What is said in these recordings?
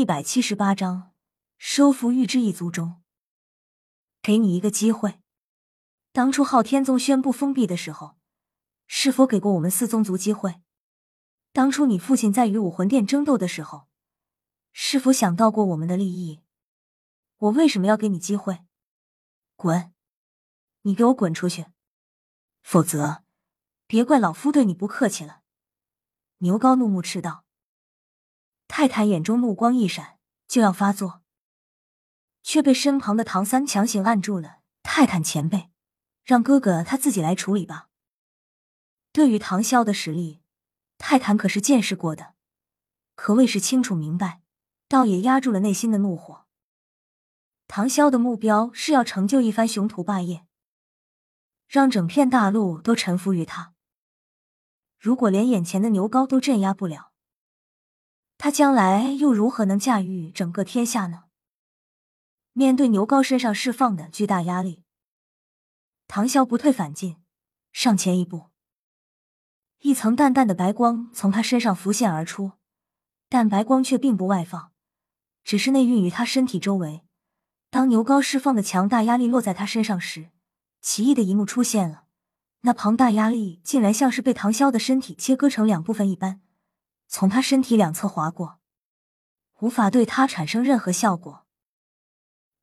一百七十八章收服玉之一族中。给你一个机会，当初昊天宗宣布封闭的时候，是否给过我们四宗族机会？当初你父亲在与武魂殿争斗的时候，是否想到过我们的利益？我为什么要给你机会？滚！你给我滚出去，否则别怪老夫对你不客气了。牛皋怒目斥道。泰坦眼中目光一闪，就要发作，却被身旁的唐三强行按住了。泰坦前辈，让哥哥他自己来处理吧。对于唐潇的实力，泰坦可是见识过的，可谓是清楚明白，倒也压住了内心的怒火。唐潇的目标是要成就一番雄图霸业，让整片大陆都臣服于他。如果连眼前的牛皋都镇压不了，他将来又如何能驾驭整个天下呢？面对牛皋身上释放的巨大压力，唐潇不退反进，上前一步，一层淡淡的白光从他身上浮现而出，但白光却并不外放，只是内蕴于他身体周围。当牛皋释放的强大压力落在他身上时，奇异的一幕出现了，那庞大压力竟然像是被唐潇的身体切割成两部分一般。从他身体两侧划过，无法对他产生任何效果。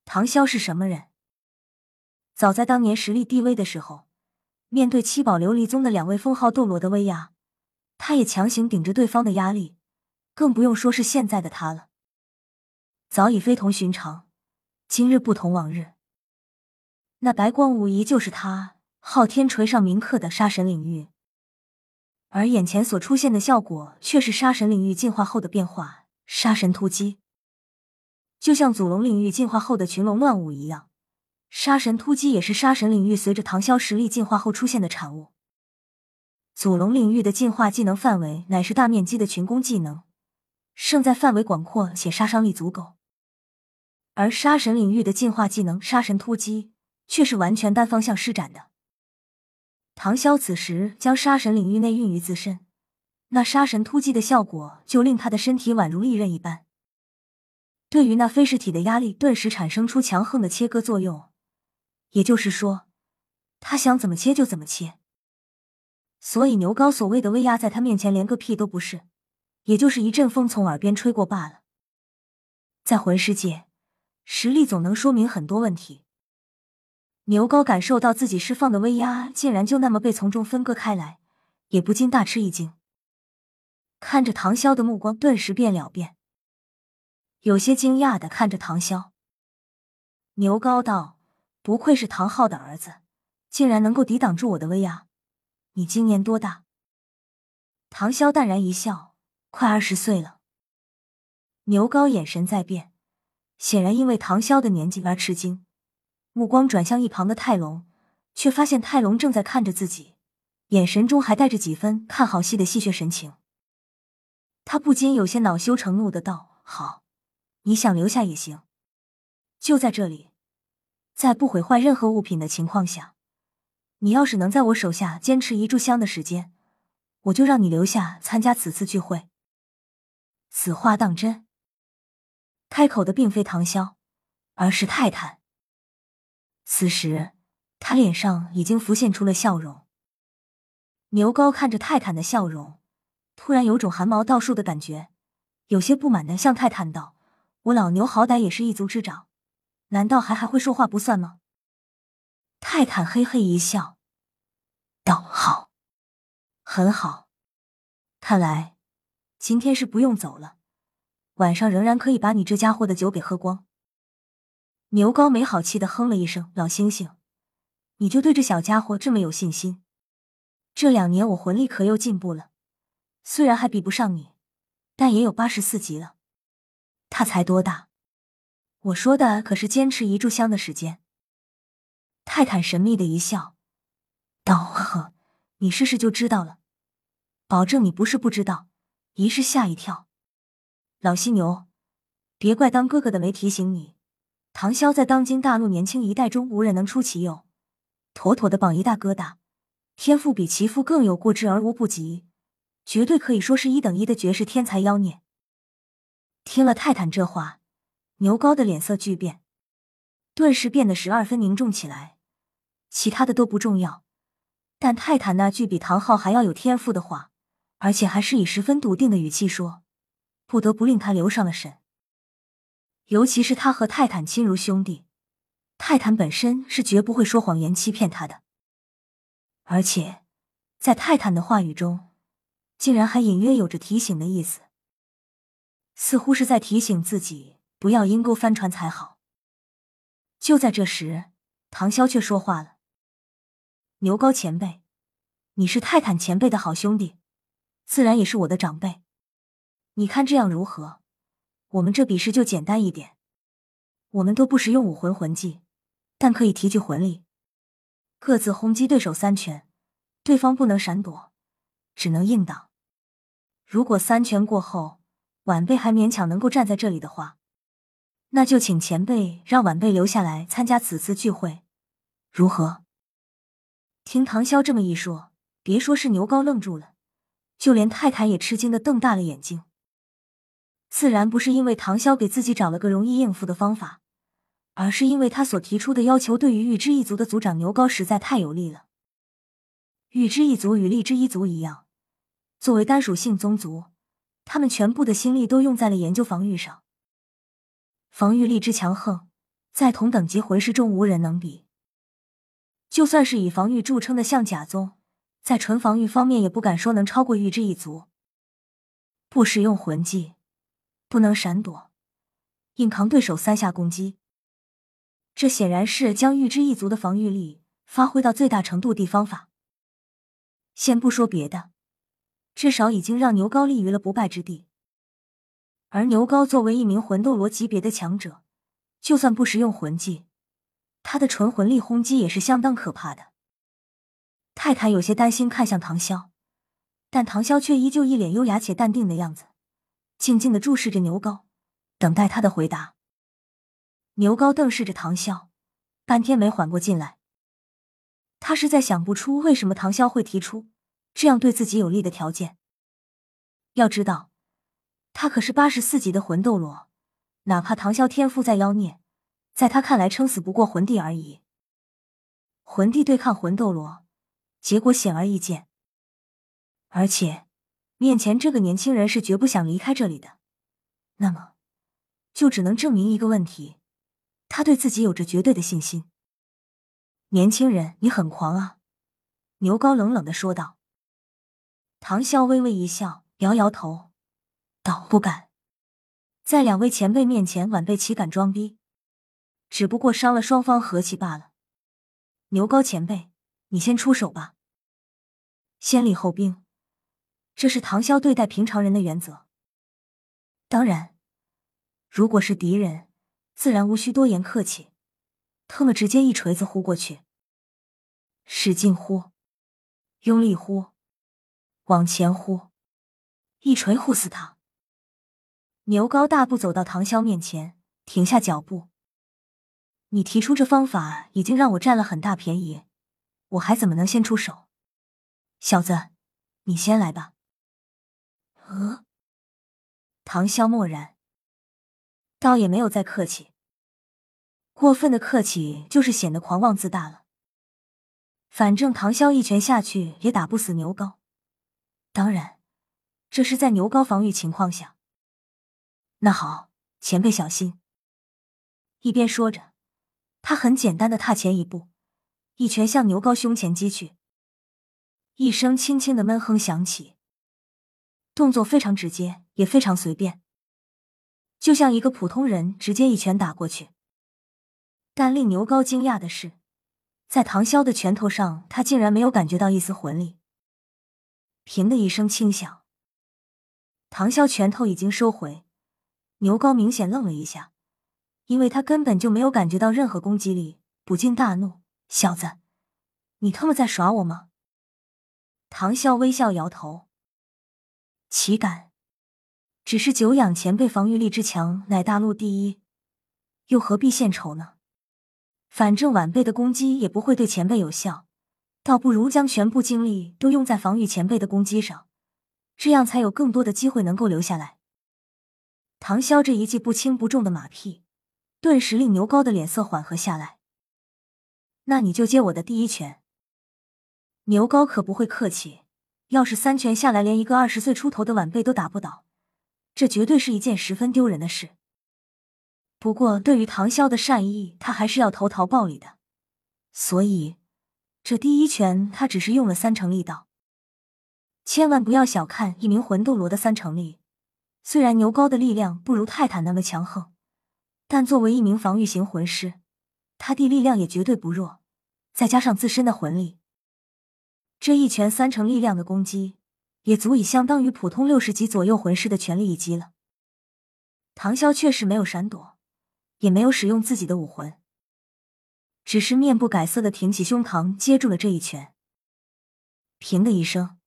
唐潇是什么人？早在当年实力低微的时候，面对七宝琉璃宗的两位封号斗罗的威压，他也强行顶着对方的压力，更不用说是现在的他了。早已非同寻常，今日不同往日。那白光无疑就是他昊天锤上铭刻的杀神领域。而眼前所出现的效果，却是杀神领域进化后的变化——杀神突击。就像祖龙领域进化后的群龙乱舞一样，杀神突击也是杀神领域随着唐萧实力进化后出现的产物。祖龙领域的进化技能范围乃是大面积的群攻技能，胜在范围广阔且杀伤力足够；而杀神领域的进化技能杀神突击却是完全单方向施展的。唐潇此时将杀神领域内蕴于自身，那杀神突击的效果就令他的身体宛如利刃一般，对于那非实体的压力顿时产生出强横的切割作用。也就是说，他想怎么切就怎么切。所以牛皋所谓的威压，在他面前连个屁都不是，也就是一阵风从耳边吹过罢了。在魂师界，实力总能说明很多问题。牛皋感受到自己释放的威压，竟然就那么被从中分割开来，也不禁大吃一惊。看着唐潇的目光顿时变了变，有些惊讶的看着唐潇。牛皋道：“不愧是唐昊的儿子，竟然能够抵挡住我的威压。你今年多大？”唐潇淡然一笑：“快二十岁了。”牛皋眼神在变，显然因为唐潇的年纪而吃惊。目光转向一旁的泰隆，却发现泰隆正在看着自己，眼神中还带着几分看好戏的戏谑神情。他不禁有些恼羞成怒的道：“好，你想留下也行，就在这里，在不毁坏任何物品的情况下，你要是能在我手下坚持一炷香的时间，我就让你留下参加此次聚会。”此话当真？开口的并非唐潇，而是泰坦。此时，他脸上已经浮现出了笑容。牛皋看着泰坦的笑容，突然有种汗毛倒竖的感觉，有些不满的向泰坦道：“我老牛好歹也是一族之长，难道还还会说话不算吗？”泰坦嘿嘿一笑，道：“好，很好。看来今天是不用走了，晚上仍然可以把你这家伙的酒给喝光。”牛高没好气的哼了一声：“老猩猩，你就对这小家伙这么有信心？这两年我魂力可又进步了，虽然还比不上你，但也有八十四级了。他才多大？我说的可是坚持一炷香的时间。”泰坦神秘的一笑，道：“呵，你试试就知道了，保证你不是不知道，一试吓一跳。老犀牛，别怪当哥哥的没提醒你。”唐潇在当今大陆年轻一代中无人能出其右，妥妥的榜一大哥大，天赋比其父更有过之而无不及，绝对可以说是一等一的绝世天才妖孽。听了泰坦这话，牛高的脸色巨变，顿时变得十二分凝重起来。其他的都不重要，但泰坦那句比唐昊还要有天赋的话，而且还是以十分笃定的语气说，不得不令他留上了神。尤其是他和泰坦亲如兄弟，泰坦本身是绝不会说谎言欺骗他的，而且在泰坦的话语中，竟然还隐约有着提醒的意思。似乎是在提醒自己不要阴沟翻船才好。就在这时，唐潇却说话了：“牛高前辈，你是泰坦前辈的好兄弟，自然也是我的长辈。你看这样如何？我们这比试就简单一点。我们都不使用武魂魂技，但可以提取魂力，各自轰击对手三拳，对方不能闪躲，只能硬挡。如果三拳过后，晚辈还勉强能够站在这里的话，那就请前辈让晚辈留下来参加此次聚会，如何？听唐潇这么一说，别说是牛高愣住了，就连泰坦也吃惊的瞪大了眼睛。自然不是因为唐潇给自己找了个容易应付的方法，而是因为他所提出的要求对于玉之一族的族长牛高实在太有利了。玉之一族与荔之一族一样，作为单属性宗族。他们全部的心力都用在了研究防御上，防御力之强横，在同等级魂师中无人能比。就算是以防御著称的象甲宗，在纯防御方面也不敢说能超过玉之一族。不使用魂技，不能闪躲，硬扛对手三下攻击，这显然是将玉之一族的防御力发挥到最大程度的方法。先不说别的。至少已经让牛高立于了不败之地，而牛高作为一名魂斗罗级别的强者，就算不使用魂技，他的纯魂力轰击也是相当可怕的。泰坦有些担心，看向唐潇，但唐潇却依旧一脸优雅且淡定的样子，静静的注视着牛高，等待他的回答。牛高瞪视着唐潇，半天没缓过劲来，他实在想不出为什么唐潇会提出。这样对自己有利的条件。要知道，他可是八十四级的魂斗罗，哪怕唐啸天赋再妖孽，在他看来撑死不过魂帝而已。魂帝对抗魂斗罗，结果显而易见。而且，面前这个年轻人是绝不想离开这里的。那么，就只能证明一个问题：他对自己有着绝对的信心。年轻人，你很狂啊！牛高冷冷的说道。唐啸微微一笑，摇摇头，道：“不敢，在两位前辈面前，晚辈岂敢装逼？只不过伤了双方和气罢了。牛高前辈，你先出手吧。先礼后兵，这是唐潇对待平常人的原则。当然，如果是敌人，自然无需多言客气，特么直接一锤子呼过去，使劲呼，用力呼。”往前呼，一锤呼死他！牛高大步走到唐潇面前，停下脚步。你提出这方法已经让我占了很大便宜，我还怎么能先出手？小子，你先来吧。呃，唐潇默然，倒也没有再客气。过分的客气就是显得狂妄自大了。反正唐潇一拳下去也打不死牛高。当然，这是在牛高防御情况下。那好，前辈小心。一边说着，他很简单的踏前一步，一拳向牛高胸前击去。一声轻轻的闷哼响起，动作非常直接，也非常随便，就像一个普通人直接一拳打过去。但令牛高惊讶的是，在唐潇的拳头上，他竟然没有感觉到一丝魂力。平的一声轻响，唐潇拳头已经收回。牛高明显愣了一下，因为他根本就没有感觉到任何攻击力，不禁大怒：“小子，你他妈在耍我吗？”唐啸微笑摇头：“岂敢？只是久仰前辈防御力之强，乃大陆第一，又何必献丑呢？反正晚辈的攻击也不会对前辈有效。”倒不如将全部精力都用在防御前辈的攻击上，这样才有更多的机会能够留下来。唐潇这一记不轻不重的马屁，顿时令牛皋的脸色缓和下来。那你就接我的第一拳。牛皋可不会客气，要是三拳下来连一个二十岁出头的晚辈都打不倒，这绝对是一件十分丢人的事。不过，对于唐潇的善意，他还是要投桃报李的，所以这第一拳他只是用了三成力道。千万不要小看一名魂斗罗的三成力，虽然牛皋的力量不如泰坦那么强横，但作为一名防御型魂师，他的力量也绝对不弱，再加上自身的魂力。这一拳三成力量的攻击，也足以相当于普通六十级左右魂师的全力一击了。唐潇确实没有闪躲，也没有使用自己的武魂，只是面不改色的挺起胸膛接住了这一拳。平的一声，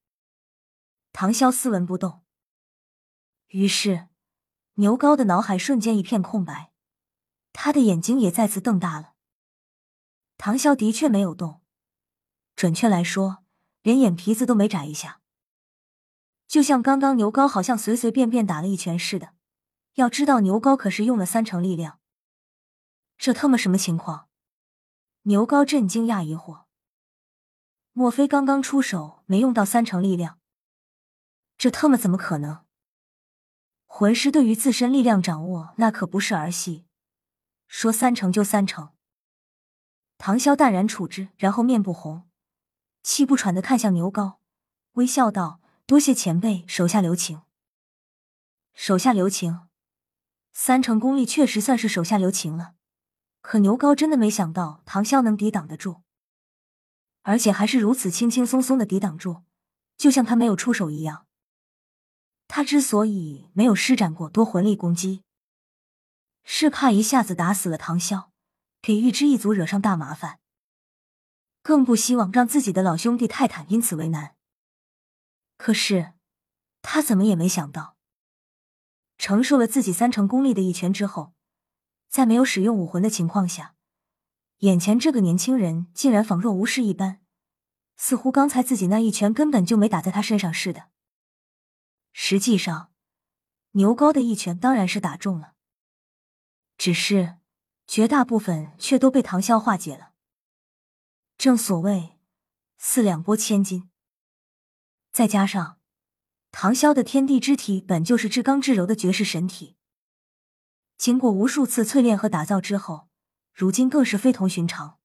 唐潇斯文不动。于是，牛皋的脑海瞬间一片空白，他的眼睛也再次瞪大了。唐潇的确没有动，准确来说。连眼皮子都没眨一下，就像刚刚牛皋好像随随便便打了一拳似的。要知道牛皋可是用了三成力量，这他妈什么情况？牛皋震惊讶疑惑，莫非刚刚出手没用到三成力量？这他妈怎么可能？魂师对于自身力量掌握那可不是儿戏，说三成就三成。唐潇淡然处之，然后面不红。气不喘的看向牛皋，微笑道：“多谢前辈，手下留情。”手下留情，三成功力确实算是手下留情了。可牛皋真的没想到唐潇能抵挡得住，而且还是如此轻轻松松的抵挡住，就像他没有出手一样。他之所以没有施展过多魂力攻击，是怕一下子打死了唐潇，给玉之一族惹上大麻烦。更不希望让自己的老兄弟泰坦因此为难。可是，他怎么也没想到，承受了自己三成功力的一拳之后，在没有使用武魂的情况下，眼前这个年轻人竟然仿若无事一般，似乎刚才自己那一拳根本就没打在他身上似的。实际上，牛高的一拳当然是打中了，只是绝大部分却都被唐潇化解了。正所谓四两拨千斤，再加上唐潇的天地之体本就是至刚至柔的绝世神体，经过无数次淬炼和打造之后，如今更是非同寻常。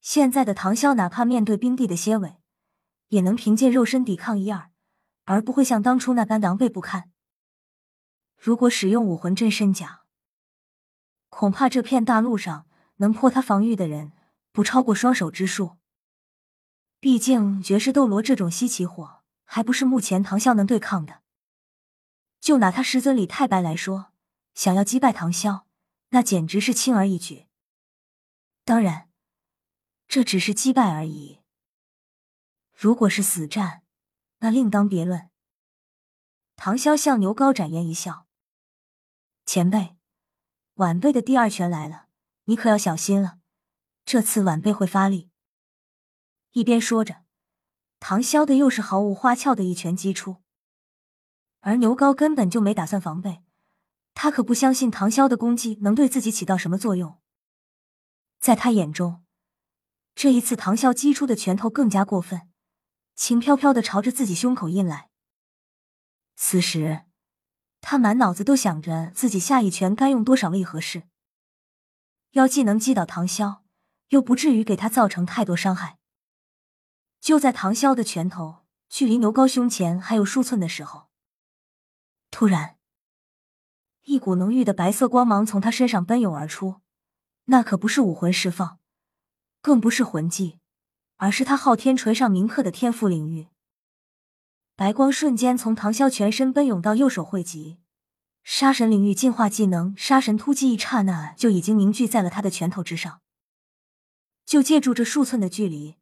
现在的唐潇，哪怕面对冰帝的蝎尾，也能凭借肉身抵抗一二，而不会像当初那般狼狈不堪。如果使用武魂真身甲，恐怕这片大陆上能破他防御的人。不超过双手之数。毕竟绝世斗罗这种稀奇货，还不是目前唐啸能对抗的。就拿他师尊李太白来说，想要击败唐啸，那简直是轻而易举。当然，这只是击败而已。如果是死战，那另当别论。唐潇向牛皋展颜一笑：“前辈，晚辈的第二拳来了，你可要小心了。”这次晚辈会发力。一边说着，唐潇的又是毫无花俏的一拳击出，而牛皋根本就没打算防备，他可不相信唐潇的攻击能对自己起到什么作用。在他眼中，这一次唐潇击出的拳头更加过分，轻飘飘的朝着自己胸口印来。此时，他满脑子都想着自己下一拳该用多少力合适，要既能击倒唐潇。又不至于给他造成太多伤害。就在唐潇的拳头距离牛皋胸前还有数寸的时候，突然，一股浓郁的白色光芒从他身上奔涌而出。那可不是武魂释放，更不是魂技，而是他昊天锤上铭刻的天赋领域。白光瞬间从唐潇全身奔涌到右手汇集，杀神领域进化技能杀神突击，一刹那就已经凝聚在了他的拳头之上。就借助这数寸的距离，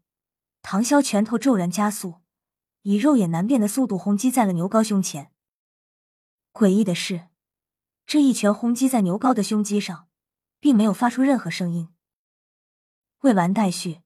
唐潇拳头骤然加速，以肉眼难辨的速度轰击在了牛皋胸前。诡异的是，这一拳轰击在牛皋的胸肌上，并没有发出任何声音。未完待续，